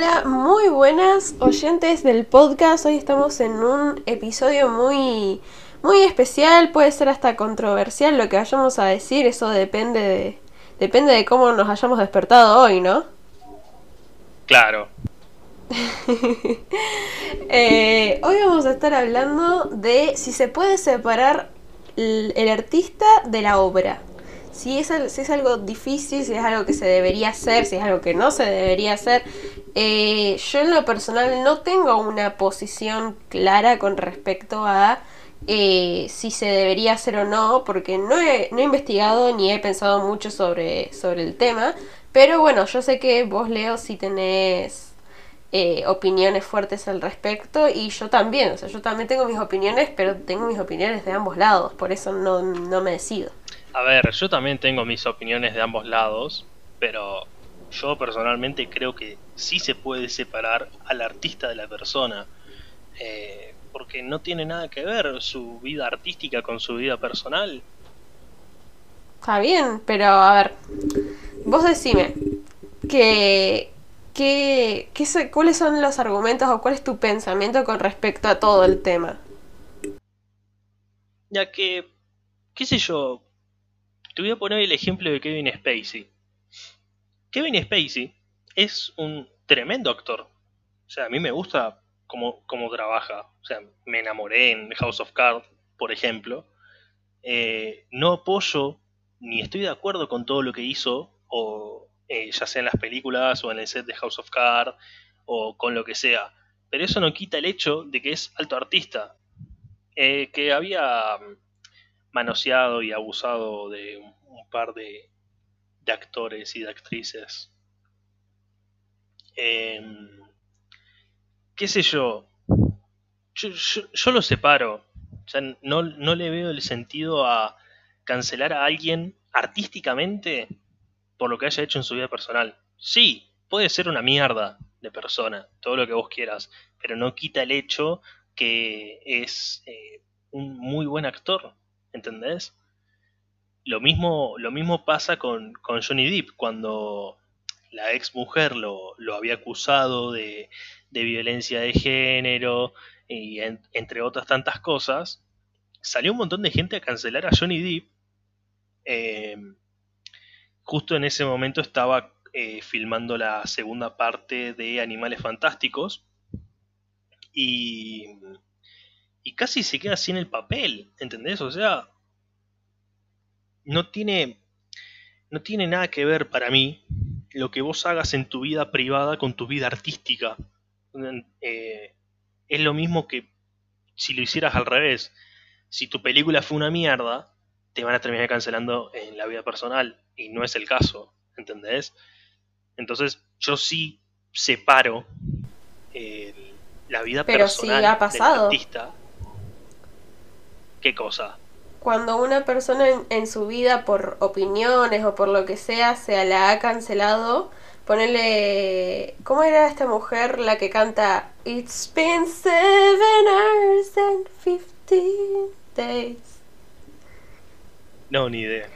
Hola, muy buenas oyentes del podcast. Hoy estamos en un episodio muy, muy especial, puede ser hasta controversial lo que vayamos a decir, eso depende de, depende de cómo nos hayamos despertado hoy, ¿no? Claro. Eh, hoy vamos a estar hablando de si se puede separar el, el artista de la obra. Si es, si es algo difícil, si es algo que se debería hacer, si es algo que no se debería hacer. Eh, yo en lo personal no tengo una posición clara con respecto a eh, si se debería hacer o no, porque no he, no he investigado ni he pensado mucho sobre, sobre el tema. Pero bueno, yo sé que vos, Leo, sí tenés eh, opiniones fuertes al respecto y yo también, o sea, yo también tengo mis opiniones, pero tengo mis opiniones de ambos lados, por eso no, no me decido. A ver, yo también tengo mis opiniones de ambos lados, pero yo personalmente creo que sí se puede separar al artista de la persona, eh, porque no tiene nada que ver su vida artística con su vida personal. Está bien, pero a ver, vos decime que, que, que cuáles son los argumentos o cuál es tu pensamiento con respecto a todo el tema. Ya que, qué sé yo, te voy a poner el ejemplo de Kevin Spacey. Kevin Spacey es un tremendo actor. O sea, a mí me gusta cómo, cómo trabaja. O sea, me enamoré en House of Cards, por ejemplo. Eh, no apoyo ni estoy de acuerdo con todo lo que hizo, o eh, ya sea en las películas o en el set de House of Cards, o con lo que sea. Pero eso no quita el hecho de que es alto artista. Eh, que había manoseado y abusado de un, par de, de actores y de actrices. Em, qué sé yo, yo, yo- yo lo separo. O sea, no, no le veo el sentido a cancelar a alguien artísticamente por lo que haya hecho en su vida personal. Sí, puede ser una mierda de persona, todo lo que vos quieras, pero no quita el hecho que es eh, un muy buen actor, ¿entendés? Lo mismo, lo mismo pasa con, con Johnny Depp, cuando la ex mujer lo, lo había acusado de, de violencia de género y en- entre otras tantas cosas, salió un montón de gente a cancelar a Johnny Depp. eh, justo en ese momento estaba eh, filmando la segunda parte de Animales Fantásticos y, y casi se queda sin el papel, ¿entendés? O sea, no tiene, no tiene nada que ver para mí lo que vos hagas en tu vida privada con tu vida artística. Eh, es lo mismo que si lo hicieras al revés. Si tu película fue una mierda, te van a terminar cancelando en la vida personal. Y no es el caso, ¿entendés? Entonces yo sí separo eh, la vida Pero sí personal ha pasado. del artista. ¿Qué cosa? Cuando una persona en, en su vida por opiniones o por lo que sea se la ha cancelado, ponele... ¿Cómo era esta mujer la que canta It's been seven hours and fifteen days? No, ni idea.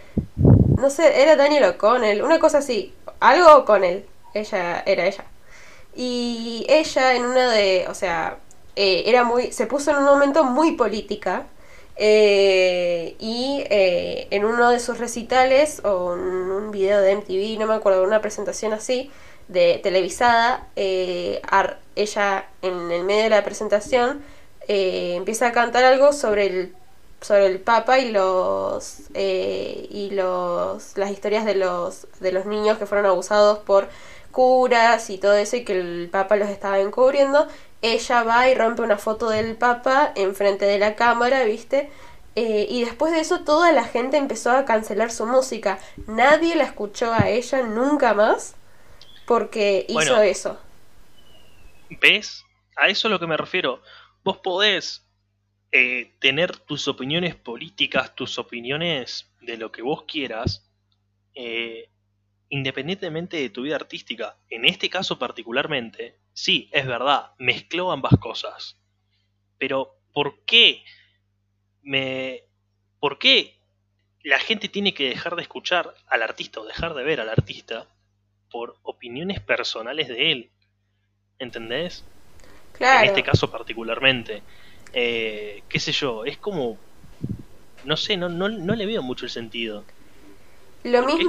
No sé, era Daniel O'Connell, una cosa así, algo con él, ella era ella. Y ella en una de, o sea, eh, era muy, se puso en un momento muy política eh, y eh, en uno de sus recitales o en un video de MTV, no me acuerdo, una presentación así de televisada, eh, ella en el medio de la presentación eh, empieza a cantar algo sobre el sobre el Papa y los eh, y los las historias de los de los niños que fueron abusados por curas y todo eso y que el Papa los estaba encubriendo ella va y rompe una foto del Papa enfrente de la cámara viste Eh, y después de eso toda la gente empezó a cancelar su música nadie la escuchó a ella nunca más porque hizo Bueno. eso ¿Ves? A eso es lo que me refiero. Vos podés eh, tener tus opiniones políticas, tus opiniones de lo que vos quieras, eh, independientemente de tu vida artística. En este caso particularmente, sí, es verdad, mezcló ambas cosas. Pero, ¿por qué me... ¿Por qué la gente tiene que dejar de escuchar al artista o dejar de ver al artista por opiniones personales de él? ¿entendés? Claro. En este caso particularmente. Eh, qué sé yo, es como... No sé, no, no, no le veo mucho el sentido. Lo Porque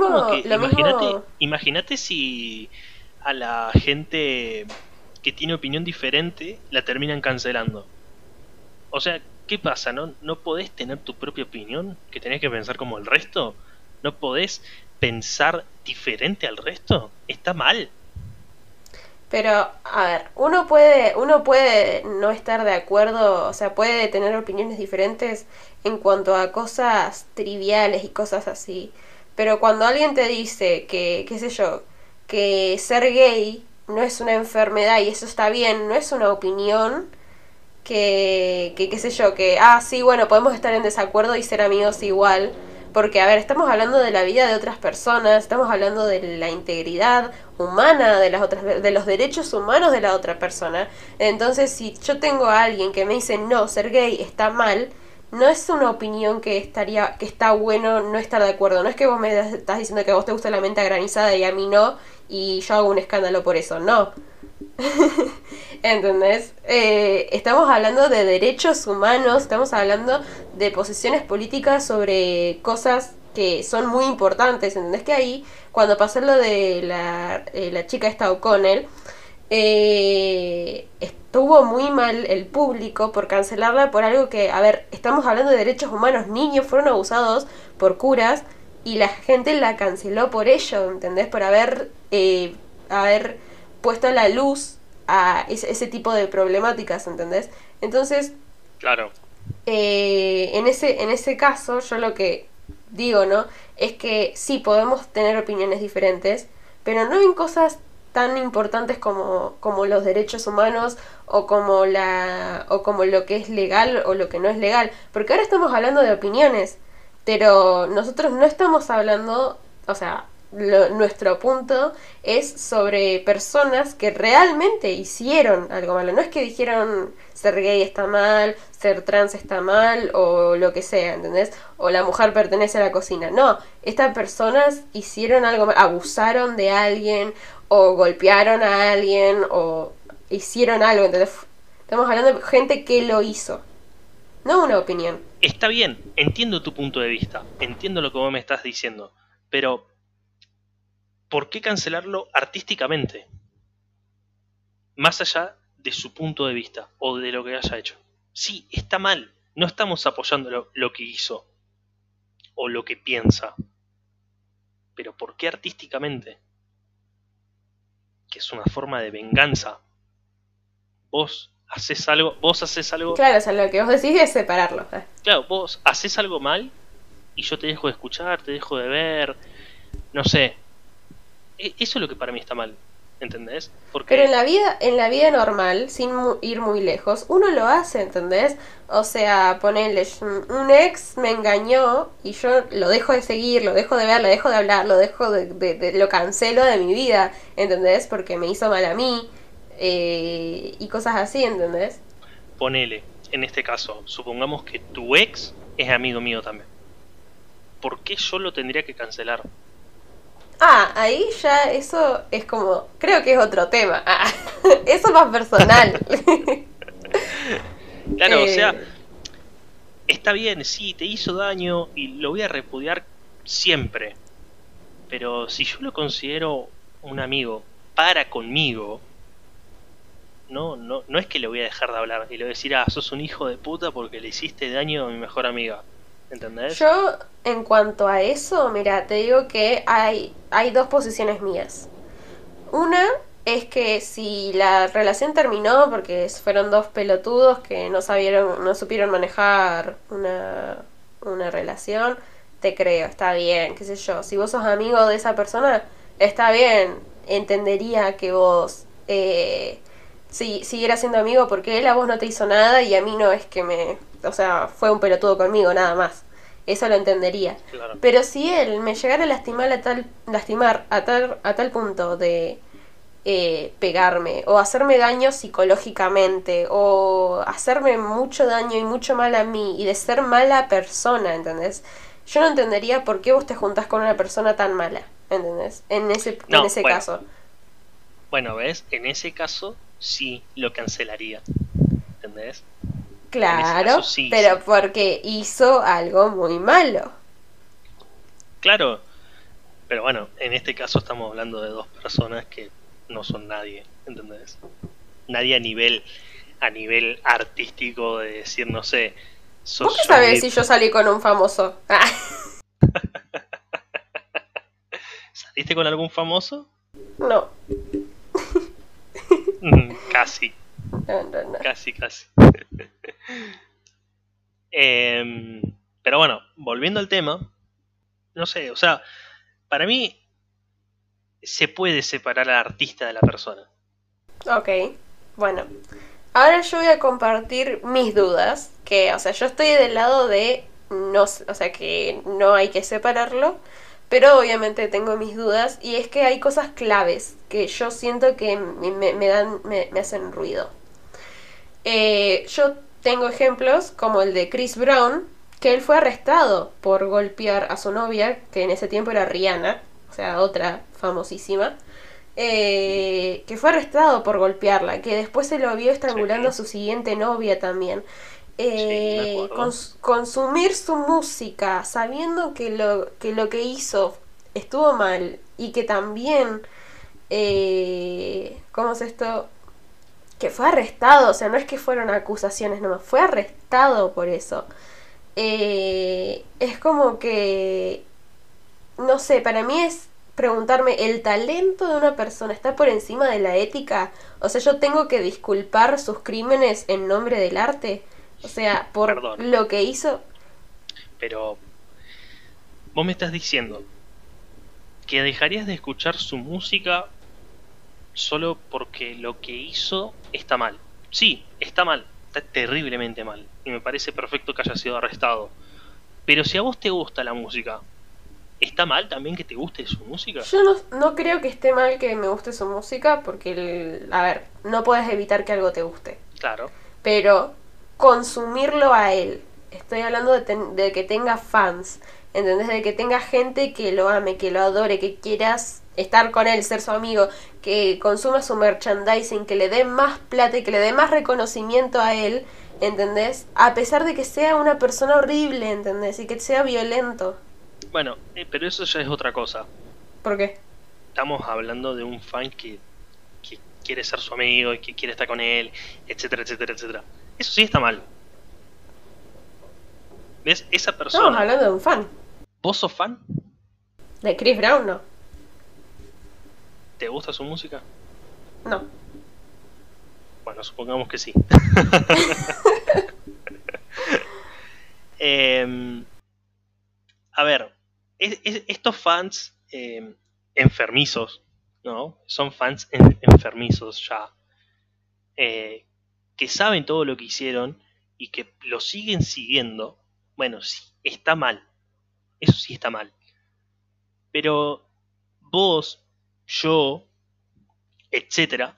imagínate, mismo. imagínate si a la gente que tiene opinión diferente la terminan cancelando. O sea, ¿qué pasa? ¿No, ¿No podés tener tu propia opinión? ¿Que tenés que pensar como el resto? ¿No podés pensar diferente al resto? Está mal. Pero, a ver, uno puede, uno puede no estar de acuerdo, o sea, puede tener opiniones diferentes en cuanto a cosas triviales y cosas así. Pero cuando alguien te dice que, qué sé yo, que ser gay no es una enfermedad y eso está bien, no es una opinión, que, que qué sé yo, que, ah, sí, bueno, podemos estar en desacuerdo y ser amigos igual. Porque, a ver, estamos hablando de la vida de otras personas, estamos hablando de la integridad humana de las otras, de los derechos humanos de la otra persona. Entonces, si yo tengo a alguien que me dice no, ser gay está mal, no es una opinión que estaría, que está bueno no estar de acuerdo. No es que vos me estás diciendo que a vos te gusta la mente granizada y a mí no, y yo hago un escándalo por eso. No. ¿Entendés? Eh, estamos hablando de derechos humanos, estamos hablando de posiciones políticas sobre cosas que son muy importantes. ¿Entendés? Que ahí, cuando pasó lo de la, eh, la chica esta O'Connell, eh, estuvo muy mal el público por cancelarla por algo que, a ver, estamos hablando de derechos humanos, niños fueron abusados por curas y la gente la canceló por ello, ¿entendés? Por haber, eh, haber puesto a la luz a ese, ese tipo de problemáticas, ¿entendés? Entonces, Claro. eh, en, ese, en ese caso, yo lo que digo, ¿no? Es que sí podemos tener opiniones diferentes, pero no en cosas tan importantes como, como los derechos humanos o como la o como lo que es legal o lo que no es legal. Porque ahora estamos hablando de opiniones pero nosotros no estamos hablando o sea lo- nuestro punto es sobre personas que realmente hicieron algo malo. No es que dijeron ser gay está mal ser trans está mal o lo que sea ¿entendés? o la mujer pertenece a la cocina. No estas personas hicieron algo mal abusaron de alguien o golpearon a alguien o hicieron algo, ¿entendés? Estamos hablando de gente que lo hizo, no una opinión. Está bien, entiendo tu punto de vista, entiendo lo que vos me estás diciendo, pero ¿por qué cancelarlo artísticamente? Más allá de su punto de vista o de lo que haya hecho. Sí, está mal, no estamos apoyando lo, lo que hizo o lo que piensa, pero ¿por qué artísticamente? Que es una forma de venganza. Vos haces algo, vos haces algo Claro, o sea, lo que vos decís es separarlo. eh. Claro, vos haces algo mal y yo te dejo de escuchar, te dejo de ver, no sé. E- Eso es lo que para mí está mal, ¿entendés? Porque Pero en la vida, en la vida normal, sin mu- ir muy lejos, uno lo hace, ¿entendés? O sea, ponerle un ex me engañó y yo lo dejo de seguir, lo dejo de ver, lo dejo de hablar, lo dejo de, de- de- lo cancelo de mi vida, ¿entendés? Porque me hizo mal a mí eh, y cosas así, ¿entendés? ponele, en este caso, supongamos que tu ex es amigo mío también. ¿Por qué yo lo tendría que cancelar? Ah, ahí ya eso es como, creo que es otro tema. Ah, eso es más personal. Claro, o Eh, sea, está bien, sí, te hizo daño y lo voy a repudiar siempre. Pero si yo lo considero un amigo para conmigo, no, no, no es que le voy a dejar de hablar y le voy a decir, ah, sos un hijo de puta porque le hiciste daño a mi mejor amiga. Yo, en cuanto a eso, mira, te digo que hay, hay dos posiciones mías. Una es que si la relación terminó porque fueron dos pelotudos que no sabieron, no supieron manejar una, una relación, te creo, está bien, qué sé yo. Si vos sos amigo de esa persona, está bien, entendería que vos eh, si, siguieras siendo amigo porque él a vos no te hizo nada y a mí no es que me... O sea, fue un pelotudo conmigo, nada más. Eso lo entendería. Claro. Pero si él me llegara a lastimar a tal, lastimar a tal, a tal punto de eh, pegarme o hacerme daño psicológicamente o hacerme mucho daño y mucho mal a mí y de ser mala persona, ¿entendés? Yo no entendería por qué vos te juntás con una persona tan mala, ¿entendés? En ese, No, en ese bueno. caso. Bueno, ¿ves? En ese caso sí lo cancelaría. ¿Entendés? Claro, pero porque hizo algo muy malo. Claro, pero bueno, en este caso estamos hablando de dos personas que no son nadie, ¿entendés? Nadie a nivel a nivel artístico de decir, no sé, sos ¿Vos qué sabés si yo salí con un famoso? Ah. ¿Saliste con algún famoso? No. Mm, casi. Casi, casi. Em, pero bueno, volviendo al tema, no sé, o sea, para mí se puede separar al artista de la persona. Ok, bueno. Ahora yo voy a compartir mis dudas, que, o sea, yo estoy del lado de, no, o sea, que no hay que separarlo, pero obviamente tengo mis dudas y es que hay cosas claves que yo siento que me, dan, me, hacen ruido. Eh, yo tengo ejemplos como el de Chris Brown, que él fue arrestado por golpear a su novia, que en ese tiempo era Rihanna, o sea, otra famosísima, eh, que fue arrestado por golpearla, que después se lo vio estrangulando a su siguiente novia también. Eh, consumir su música sabiendo que lo, que lo que hizo estuvo mal y que también, eh, ¿cómo es esto? Que fue arrestado, o sea, no es que fueron acusaciones nomás, fue arrestado por eso. Eh, es como que, no sé, para mí es preguntarme, ¿el talento de una persona está por encima de la ética? O sea, yo tengo que disculpar sus crímenes en nombre del arte. O sea, por lo que hizo. Pero, vos me estás diciendo que dejarías de escuchar su música solo porque lo que hizo está mal. Sí, está mal, está terriblemente mal y me parece perfecto que haya sido arrestado. Pero si a vos te gusta la música, ¿está mal también que te guste su música? Yo no, no creo que esté mal que me guste su música, porque, a ver, no puedes evitar que algo te guste. Claro. Pero consumirlo a él, estoy hablando de, de que tenga fans, ¿entendés? De que tenga gente que lo ame, que lo adore, que quieras estar con él, ser su amigo, que consuma su merchandising, que le dé más plata y que le dé más reconocimiento a él ¿entendés? A pesar de que sea una persona horrible, ¿entendés? Y que sea violento. Bueno, eh, pero eso ya es otra cosa. ¿Por qué? Estamos hablando de un fan que, que quiere ser su amigo y que quiere estar con él, etcétera, etcétera, etcétera. Eso sí está mal. ¿Ves? Esa persona... Estamos hablando de un fan. ¿Vos sos fan? De Chris Brown, no. ¿Te gusta su música? No. Bueno, supongamos que sí. Em, a ver, estos fans em, enfermizos, ¿no? Son fans enfermizos ya. Eh, que saben todo lo que hicieron y que lo siguen siguiendo. Bueno, sí, está mal. Eso sí está mal. Pero vos, yo, etcétera,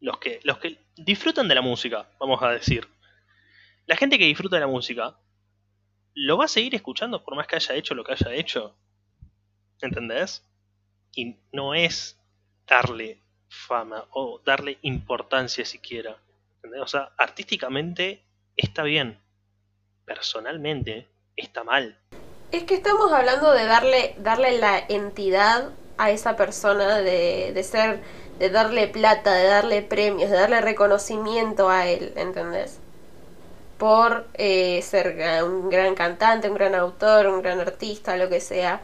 los que, los que disfrutan de la música, vamos a decir. La gente que disfruta de la música lo va a seguir escuchando por más que haya hecho lo que haya hecho. ¿Entendés? Y no es darle fama o darle importancia siquiera. ¿entendés? O sea, artísticamente está bien. Personalmente está mal. Es que estamos hablando de darle, darle la entidad a esa persona, de, de ser de darle plata, de darle premios, de darle reconocimiento a él, ¿entendés? Por eh, ser un gran cantante, un gran autor, un gran artista, lo que sea.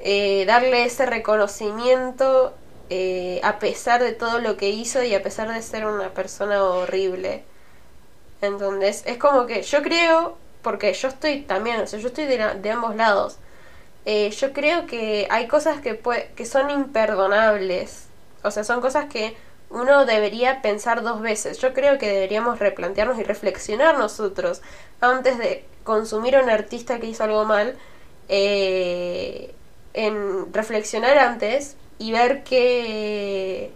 Eh, darle ese reconocimiento eh, a pesar de todo lo que hizo y a pesar de ser una persona horrible. Entonces, es como que yo creo, porque yo estoy también, o sea, yo estoy de, de ambos lados. Yo creo que hay cosas que, que son imperdonables o sea, son cosas que uno debería pensar dos veces. Yo creo que deberíamos replantearnos y reflexionar nosotros antes de consumir a un artista que hizo algo mal, eh, en reflexionar antes y ver que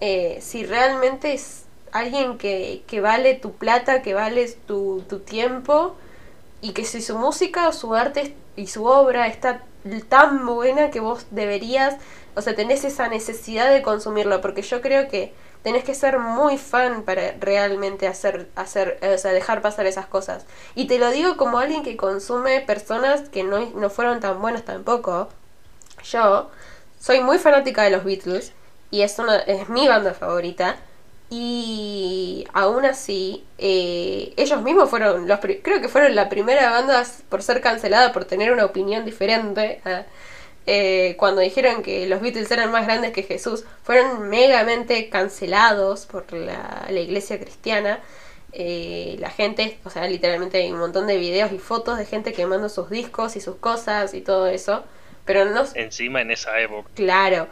eh, si realmente es alguien que, que, vale tu plata, que vale tu, tu tiempo y que si su música o su arte y su obra está tan buena que vos deberías O sea, tenés esa necesidad de consumirlo, porque yo creo que tenés que ser muy fan para realmente hacer, hacer, o sea, dejar pasar esas cosas. Y te lo digo como alguien que consume personas que no, no fueron tan buenas tampoco. Yo soy muy fanática de los Beatles y es, una, es mi banda favorita. Y aún así, eh, ellos mismos fueron, los creo que fueron la primera banda por ser cancelada por tener una opinión diferente. Eh, cuando dijeron que los Beatles eran más grandes que Jesús, fueron megamente cancelados por la, iglesia cristiana. Eh, la gente, o sea, literalmente hay un montón de videos y fotos de gente quemando sus discos y sus cosas y todo eso. Pero no. Encima en esa época. Claro.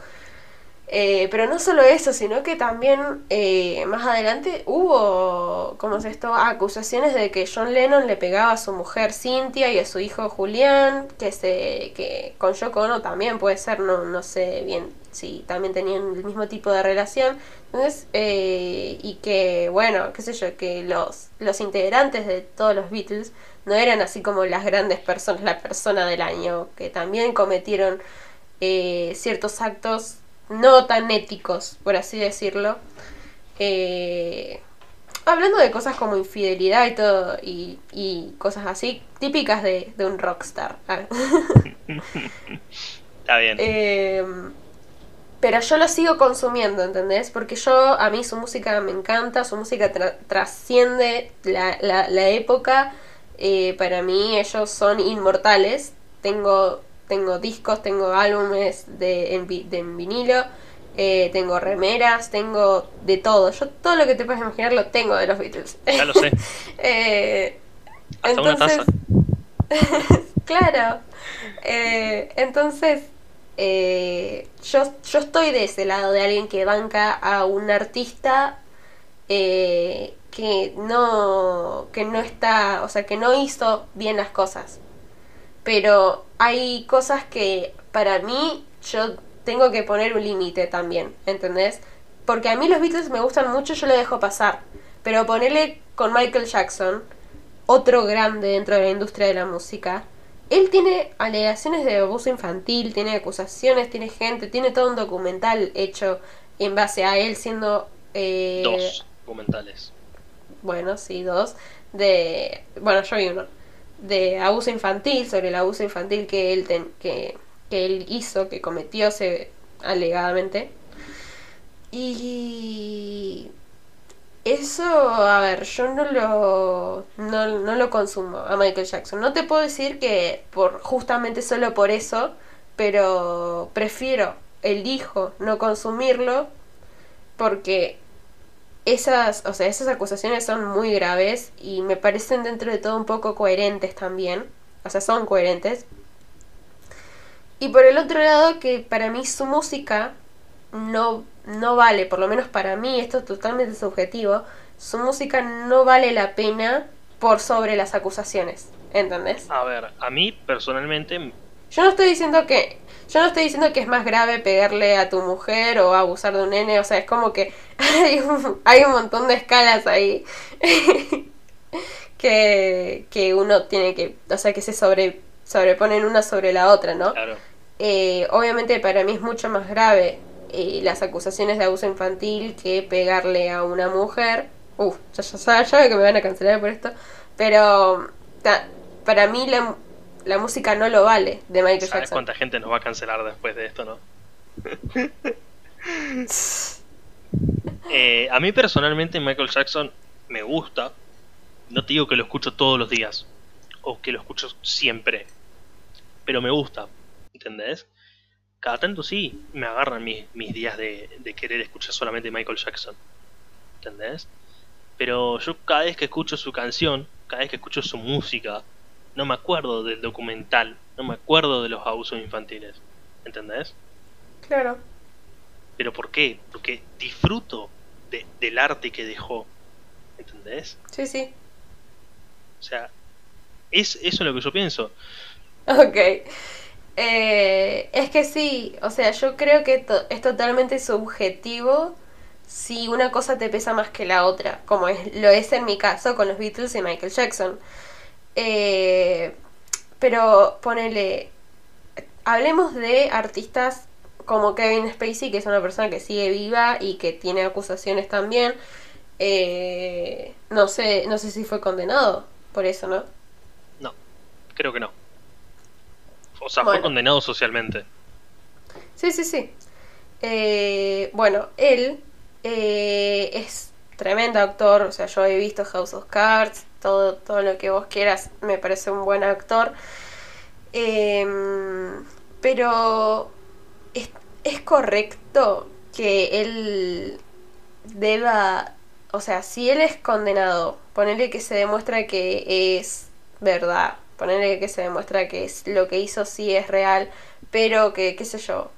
Eh, pero no solo eso, sino que también eh, más adelante hubo, ¿cómo es esto? Acusaciones de que John Lennon le pegaba a su mujer Cynthia y a su hijo Julián, que se que con Yoko Ono también puede ser, no, no sé bien si también tenían el mismo tipo de relación. Entonces, eh, y que, bueno, qué sé yo, que los, los integrantes de todos los Beatles no eran así como las grandes personas, la persona del año, que también cometieron ciertos actos no tan éticos, por así decirlo. Eh, hablando de cosas como infidelidad y todo, y, cosas así, típicas de, un rockstar. Está bien. Eh, pero yo lo sigo consumiendo, ¿entendés? Porque yo, a mí su música me encanta, su música trasciende la, la, época. Eh, para mí ellos son inmortales. Tengo tengo discos, tengo álbumes de, en, vinilo, eh, tengo remeras, tengo de todo. Yo todo lo que te puedes imaginar lo tengo de los Beatles. Ya lo sé. eh, entonces, claro. Eh, entonces, eh, yo, yo estoy de ese lado de alguien que banca a un artista que no que no está, o sea, que no hizo bien las cosas pero hay cosas que para mí yo tengo que poner un límite también, ¿entendés? Porque a mí los Beatles me gustan mucho, yo le dejo pasar, pero ponerle con Michael Jackson, otro grande dentro de la industria de la música, él tiene alegaciones de abuso infantil, tiene acusaciones, tiene gente, tiene todo un documental hecho en base a él siendo... Eh, dos documentales. Bueno, sí, dos. De... Bueno, yo vi uno de abuso infantil, sobre el abuso infantil que él, que, él hizo, que cometió se, alegadamente. Y eso, a ver, yo no lo, no, no, lo consumo a Michael Jackson. No te puedo decir que por justamente solo por eso, pero prefiero, elijo no consumirlo porque esas, o sea, esas acusaciones son muy graves y me parecen dentro de todo un poco coherentes también. O sea, son coherentes. Y por el otro lado, que para mí su música no, no vale, por lo menos para mí, esto es totalmente subjetivo, su música no vale la pena por sobre las acusaciones. ¿Entendés? A ver, a mí personalmente... Yo no estoy diciendo que yo no estoy diciendo que es más grave pegarle a tu mujer o abusar de un nene, o sea, es como que hay un, hay un montón de escalas ahí que, que uno tiene que, o sea, que se sobre, sobreponen una sobre la otra, ¿no? Claro. Eh, obviamente para mí es mucho más grave eh, las acusaciones de abuso infantil que pegarle a una mujer. Uf, ya, ya, ya, que me van a cancelar por esto. Pero para mí la, la música no lo vale de Michael ¿Sabes Jackson. cuánta gente nos va a cancelar después de esto, no? Eh, a mí personalmente Michael Jackson me gusta. No te digo que lo escucho todos los días o que lo escucho siempre, pero me gusta, ¿entendés? Cada tanto sí me agarran mis, días de, de querer escuchar solamente Michael Jackson, ¿entendés? Pero yo cada vez que escucho su canción, cada vez que escucho su música, no me acuerdo del documental, no me acuerdo de los abusos infantiles. ¿Entendés? Claro. ¿Pero por qué? Porque disfruto del arte que dejó. ¿Entendés? Sí, sí. O sea, es eso es lo que yo pienso. Ok. Eh, es que sí, o sea, yo creo que es totalmente subjetivo si una cosa te pesa más que la otra, como es, lo es en mi caso con los Beatles y Michael Jackson. Eh, pero ponele, hablemos de artistas como Kevin Spacey, que es una persona que sigue viva y que tiene acusaciones también. Eh, no sé, no sé si fue condenado por eso, ¿no? No, creo que no. O sea, fue condenado socialmente. Sí, sí, sí. Eh, bueno, él eh, es tremendo actor, o sea, yo he visto House of Cards, todo, todo lo que vos quieras, me parece un buen actor. Em, pero es, correcto que él deba, o sea, si él es condenado, ponerle que se demuestra que es verdad, ponerle que se demuestra que es, lo que hizo sí es real, pero que, qué sé yo,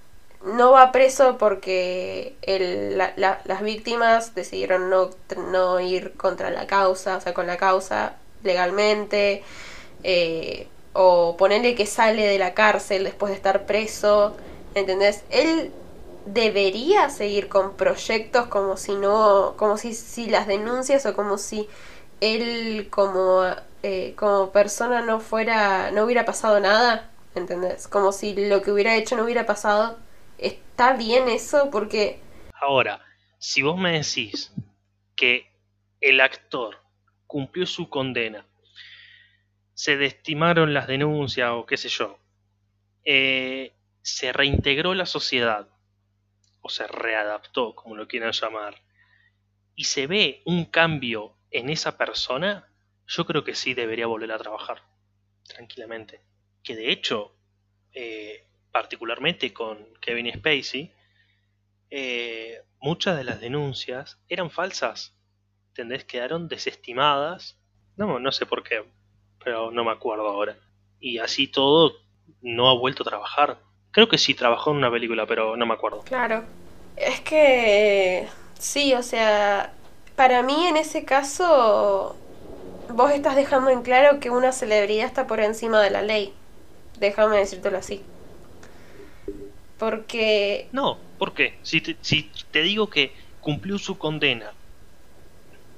no va preso porque el, las víctimas decidieron no, no, ir contra la causa, o sea, con la causa legalmente, eh, o ponerle que sale de la cárcel después de estar preso, ¿entendés? Él debería seguir con proyectos como si no, como si, si las denuncias o como si él como, eh, como persona no fuera, no hubiera pasado nada, ¿entendés? Como si lo que hubiera hecho no hubiera pasado ¿Está bien eso? Porque... Ahora, si vos me decís que el actor cumplió su condena, se destimaron las denuncias o qué sé yo, eh, se reintegró la sociedad, o se readaptó, como lo quieran llamar, y se ve un cambio en esa persona, yo creo que sí debería volver a trabajar, tranquilamente. Que de hecho, eh, particularmente con Kevin Spacey, eh, muchas de las denuncias eran falsas. ¿Entendés? Quedaron desestimadas. No, no sé por qué, pero no me acuerdo ahora. Y así todo, no ha vuelto a trabajar. Creo que sí trabajó en una película, pero no me acuerdo. Claro. Es que sí, o sea, para mí en ese caso vos estás dejando en claro que una celebridad está por encima de la ley. Déjame decírtelo así. Porque... No, ¿por qué? Si te, si te digo que cumplió su condena,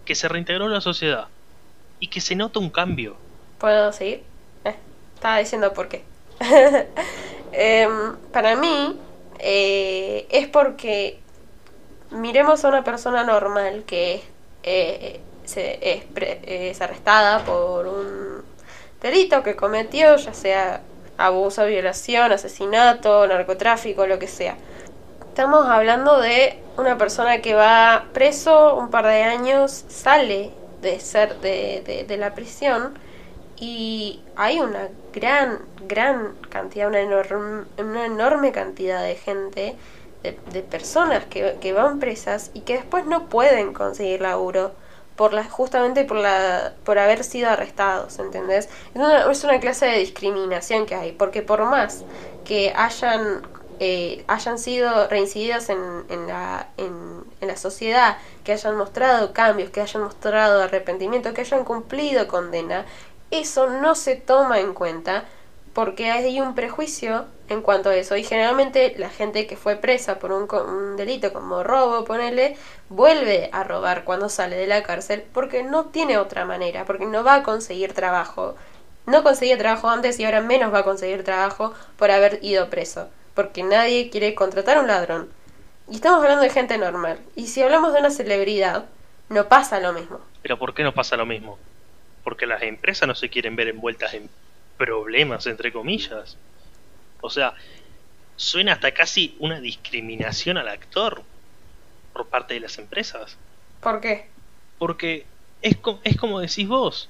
que se reintegró a la sociedad y que se nota un cambio. ¿Puedo seguir? Eh, estaba diciendo por qué. Em, para mí eh, es porque miremos a una persona normal que eh, se, es, es arrestada por un delito que cometió, ya sea abuso, violación, asesinato, narcotráfico, lo que sea. Estamos hablando de una persona que va preso un par de años, sale de ser de, de, la prisión y hay una gran, gran cantidad, una enorme, una enorme cantidad de gente, de, de personas que, que van presas y que después no pueden conseguir laburo por la, justamente por, la, por haber sido arrestados, ¿entendés? Es una, clase de discriminación que hay, porque por más que hayan, eh, hayan sido reincididos en, en, la, en la sociedad, que hayan mostrado cambios, que hayan mostrado arrepentimiento, que hayan cumplido condena, eso no se toma en cuenta porque hay un prejuicio en cuanto a eso. Y generalmente la gente que fue presa por un, delito como robo, ponele, vuelve a robar cuando sale de la cárcel porque no tiene otra manera, porque no va a conseguir trabajo. No conseguía trabajo antes y ahora menos va a conseguir trabajo por haber ido preso, porque nadie quiere contratar a un ladrón. Y estamos hablando de gente normal. Y si hablamos de una celebridad, no pasa lo mismo. Pero ¿por qué no pasa lo mismo? Porque las empresas no se quieren ver envueltas en problemas, entre comillas. O sea, suena hasta casi una discriminación al actor por parte de las empresas. ¿Por qué? Porque es, es como decís vos,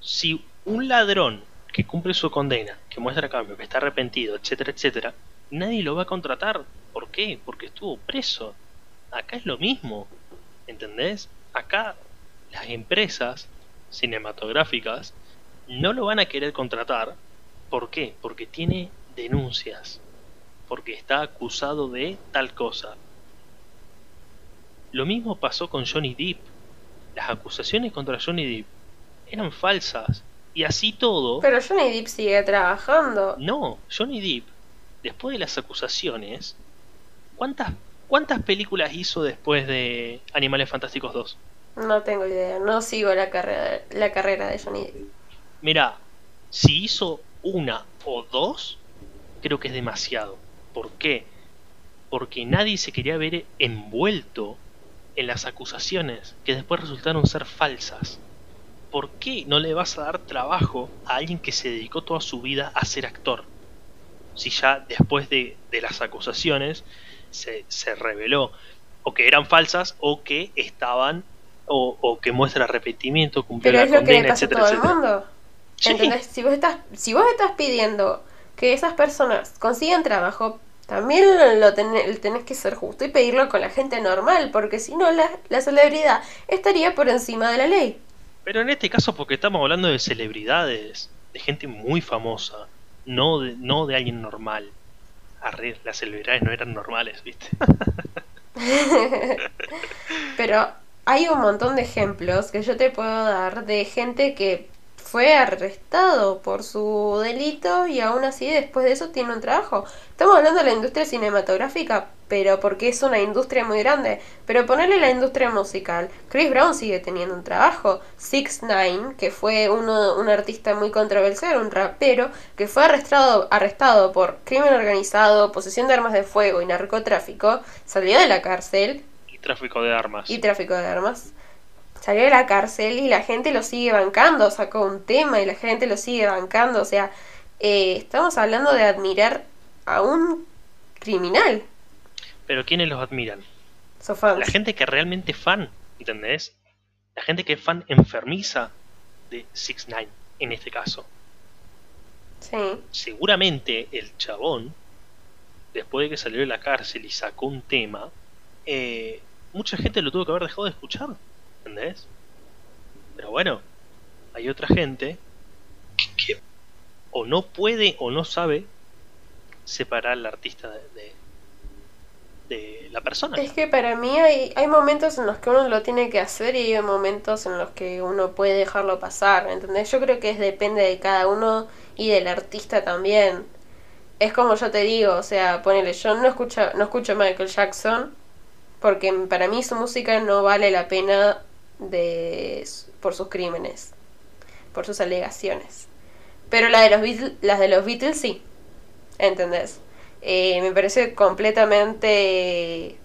si un ladrón que cumple su condena, que muestra cambio, que está arrepentido, etcétera, etcétera, nadie lo va a contratar. ¿Por qué? Porque estuvo preso. Acá es lo mismo, ¿entendés? Acá las empresas cinematográficas no lo van a querer contratar. ¿Por qué? Porque tiene denuncias. Porque está acusado de tal cosa. Lo mismo pasó con Johnny Depp. Las acusaciones contra Johnny Depp eran falsas. Y así todo... Pero Johnny Depp sigue trabajando. No, Johnny Depp, después de las acusaciones, ¿cuántas, cuántas películas hizo después de Animales Fantásticos 2? No tengo idea, no sigo la carrera, la carrera de Johnny Depp. Mira, si hizo una o dos, creo que es demasiado. ¿Por qué? porque nadie se quería ver envuelto en las acusaciones que después resultaron ser falsas. ¿Por qué no le vas a dar trabajo a alguien que se dedicó toda su vida a ser actor? Si ya después de, de las acusaciones se, se, reveló o que eran falsas o que estaban o, o que muestra arrepentimiento, cumplió Pero la es lo que condena, le pasa a etcétera, el etcétera. mundo. Sí. ¿Entendés? Si vos, estás, si vos estás pidiendo que esas personas consigan trabajo, también lo tenés, tenés que ser justo y pedirlo con la gente normal, porque si no, la, la celebridad estaría por encima de la ley. Pero en este caso porque estamos hablando de celebridades, de gente muy famosa, no de, no de alguien normal. Arre, las celebridades no eran normales, ¿viste? Pero hay un montón de ejemplos que yo te puedo dar de gente que fue arrestado por su delito y aún así después de eso tiene un trabajo. Estamos hablando de la industria cinematográfica, pero porque es una industria muy grande. Pero ponerle la industria musical. Chris Brown sigue teniendo un trabajo. Six Nine, que fue uno, un artista muy controversial, un rapero, que fue arrestado, arrestado por crimen organizado, posesión de armas de fuego y narcotráfico, salió de la cárcel Y tráfico de armas. y tráfico de armas. Salió de la cárcel y la gente lo sigue bancando, sacó un tema y la gente lo sigue bancando. O sea, eh, estamos hablando de admirar a un criminal. Pero ¿quiénes los admiran? So. La gente que realmente es fan, ¿entendés? La gente que es fan enfermiza de 6 9 en este caso. Sí. Seguramente el chabón, después de que salió de la cárcel y sacó un tema, eh, mucha gente lo tuvo que haber dejado de escuchar, ¿entendés? Pero bueno, hay otra gente que, o no puede o no sabe separar al artista de, de, de la persona. Es que para mí hay, hay momentos en los que uno lo tiene que hacer y hay momentos en los que uno puede dejarlo pasar, ¿entendés? Yo creo que es, depende de cada uno y del artista también. Es como yo te digo, o sea, ponele, yo no escucho, no escucho Michael Jackson porque para mí su música no vale la pena de por sus crímenes, por sus alegaciones. Pero la de los Beatles, las de los Beatles sí, ¿entendés? Eh, me parece completamente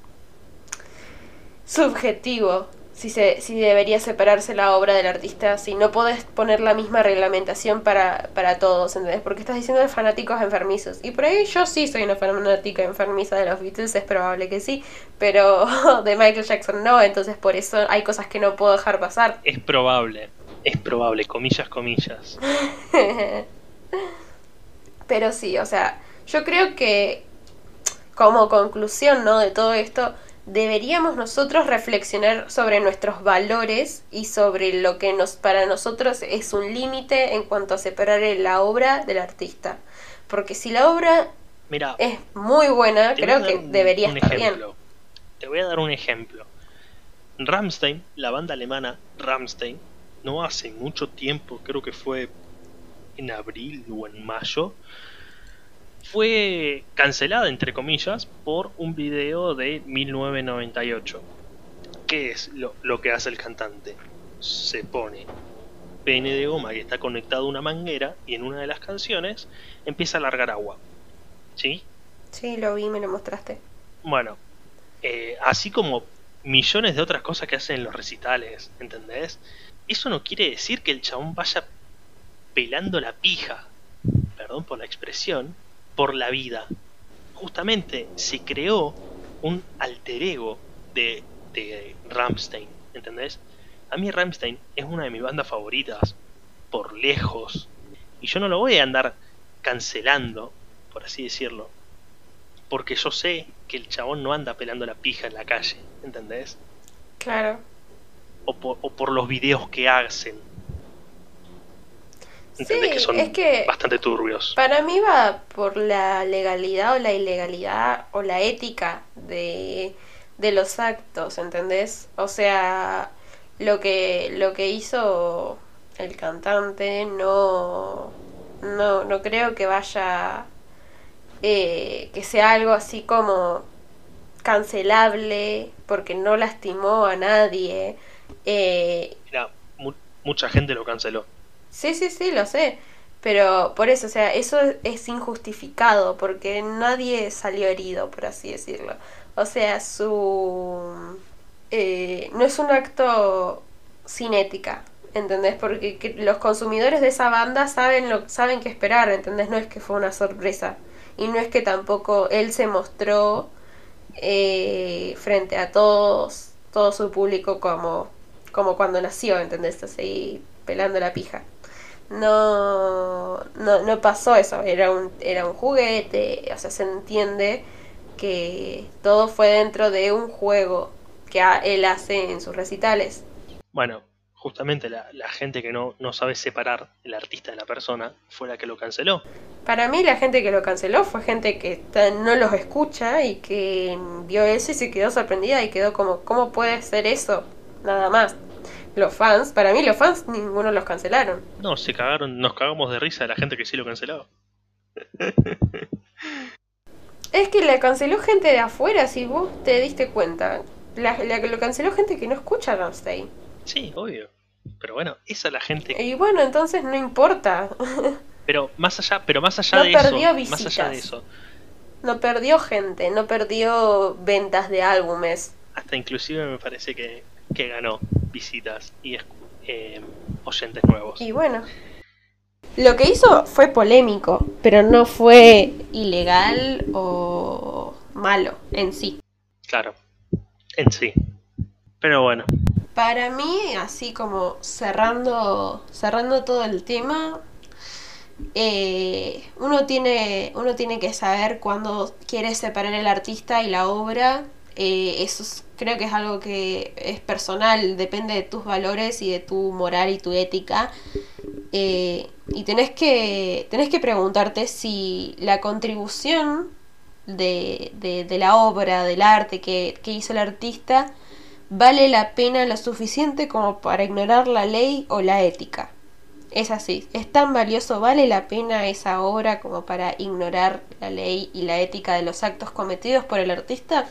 subjetivo si, se, si debería separarse la obra del artista, si no podés poner la misma reglamentación para, para todos, ¿entendés? Porque estás diciendo de fanáticos enfermizos. Y por ahí yo sí soy una fanática enfermiza de los Beatles, es probable que sí, pero de Michael Jackson no, entonces por eso hay cosas que no puedo dejar pasar. Es probable, es probable, comillas, comillas. Pero sí, o sea, yo creo que como conclusión, ¿no? De todo esto, deberíamos nosotros reflexionar sobre nuestros valores y sobre lo que nos para nosotros es un límite en cuanto a separar la obra del artista. Porque si la obra Mira, es muy buena, creo que un- debería un estar ejemplo. Te voy a dar un ejemplo. Rammstein, la banda alemana Rammstein, no hace mucho tiempo, creo que fue en abril o en mayo, fue cancelada, entre comillas, por un video de 1998. ¿Qué es lo, lo que hace el cantante? Se pone pene de goma que está conectado a una manguera y en una de las canciones empieza a largar agua. ¿Sí? Sí, lo vi, me lo mostraste. Bueno, eh, así como millones de otras cosas que hacen en los recitales, ¿entendés? Eso no quiere decir que el chabón vaya pelando la pija, perdón por la expresión, por la vida. Justamente se creó un alter ego de, de Rammstein, ¿entendés? A mí Rammstein es una de mis bandas favoritas, por lejos. Y yo no lo voy a andar cancelando, por así decirlo, porque yo sé que el chabón no anda pelando la pija en la calle, ¿entendés? Claro. O por, o por los videos que hacen. ¿Entendés? Sí, que son es que- bastante turbios. Para mí va por la legalidad o la ilegalidad o la ética de, de los actos, ¿entendés? O sea, lo que, lo que hizo el cantante no, no, no creo que vaya, eh, que sea algo así como cancelable porque no lastimó a nadie. Eh, Mira, mu- mucha gente lo canceló. Sí, sí, sí, lo sé. Pero por eso, o sea, eso es injustificado porque nadie salió herido, por así decirlo. O sea, su... Eh, no es un acto sin ética, ¿entendés? Porque los consumidores de esa banda saben, lo, saben qué esperar, ¿entendés? No es que fue una sorpresa. Y no es que tampoco él se mostró eh, frente a todos, todo su público como, como cuando nació, ¿entendés? Así pelando la pija. No, no, no pasó eso, era un, era un juguete, o sea, se entiende que todo fue dentro de un juego que él hace en sus recitales. Bueno, justamente la, gente que no, no, sabe separar el artista de la persona fue la que lo canceló. Para mí la gente que lo canceló fue gente que no los escucha y que vio eso y se quedó sorprendida y quedó como, ¿cómo puede ser eso? Nada más. Los fans, para mí los fans ninguno los cancelaron. No, se cagaron, nos cagamos de risa de la gente que sí lo canceló. es que la canceló gente de afuera, si vos te diste cuenta. La, la lo canceló gente que no escucha Ramstein. Sí, obvio. Pero bueno, esa es la gente. Y bueno, entonces no importa. Pero más allá, pero más allá de eso, más allá de eso. No perdió gente, no perdió ventas de álbumes. Hasta inclusive me parece que, que ganó visitas y eh, oyentes nuevos. Y bueno. Lo que hizo fue polémico, pero no fue ilegal o malo en sí. Claro, en sí. Pero bueno, para mí, así como cerrando, cerrando todo el tema, eh, uno, tiene, uno tiene que saber cuándo quiere separar el artista y la obra. Eh, eso creo que es algo que es personal, depende de tus valores y de tu moral y tu ética. Eh, y tenés que, tenés que preguntarte si la contribución de, de, la obra, del arte que, que hizo el artista, vale la pena lo suficiente como para ignorar la ley o la ética. Es así, es tan valioso, vale la pena esa obra como para ignorar la ley y la ética de los actos cometidos por el artista.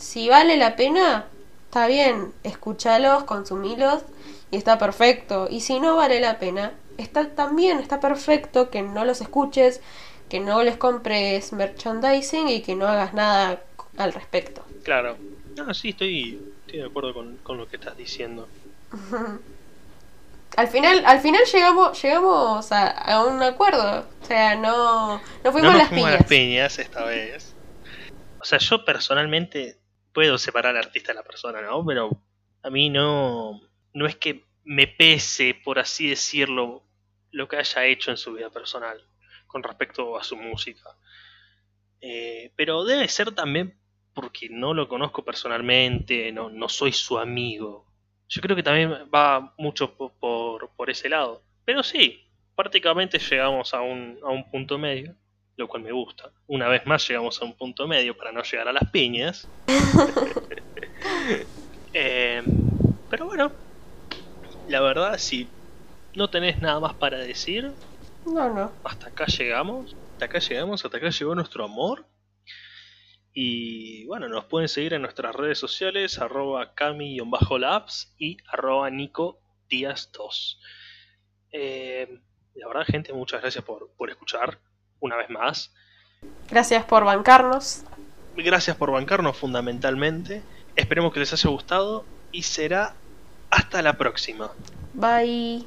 Si vale la pena, está bien, escúchalos, consumilos y está perfecto. Y si no vale la pena, está también, está perfecto que no los escuches, que no les compres merchandising y que no hagas nada al respecto. Claro. No, sí, estoy Estoy de acuerdo con, lo que estás diciendo. al final, al final llegamos, llegamos a, un acuerdo. O sea, no, no fuimos, las, piñas. las piñas esta vez. O sea, yo personalmente puedo separar al artista de la persona, ¿no? Pero a mí no, no es que me pese, por así decirlo, lo que haya hecho en su vida personal con respecto a su música. Eh, pero debe ser también porque no lo conozco personalmente, no, no soy su amigo. Yo creo que también va mucho por, por, ese lado. Pero sí, prácticamente llegamos a un, a un punto medio, lo cual me gusta. Una vez más llegamos a un punto medio para no llegar a las piñas. Eh, pero bueno, la verdad, si no tenés nada más para decir, no, no. Hasta acá llegamos. Hasta acá llegamos, hasta acá llegó nuestro amor. Y bueno, nos pueden seguir en nuestras redes sociales, arroba cami-labs y arroba nico díaz 2. Eh, la verdad, gente, muchas gracias por, por escuchar una vez más. Gracias por bancarnos. Gracias por bancarnos fundamentalmente. Esperemos que les haya gustado y será hasta la próxima. Bye.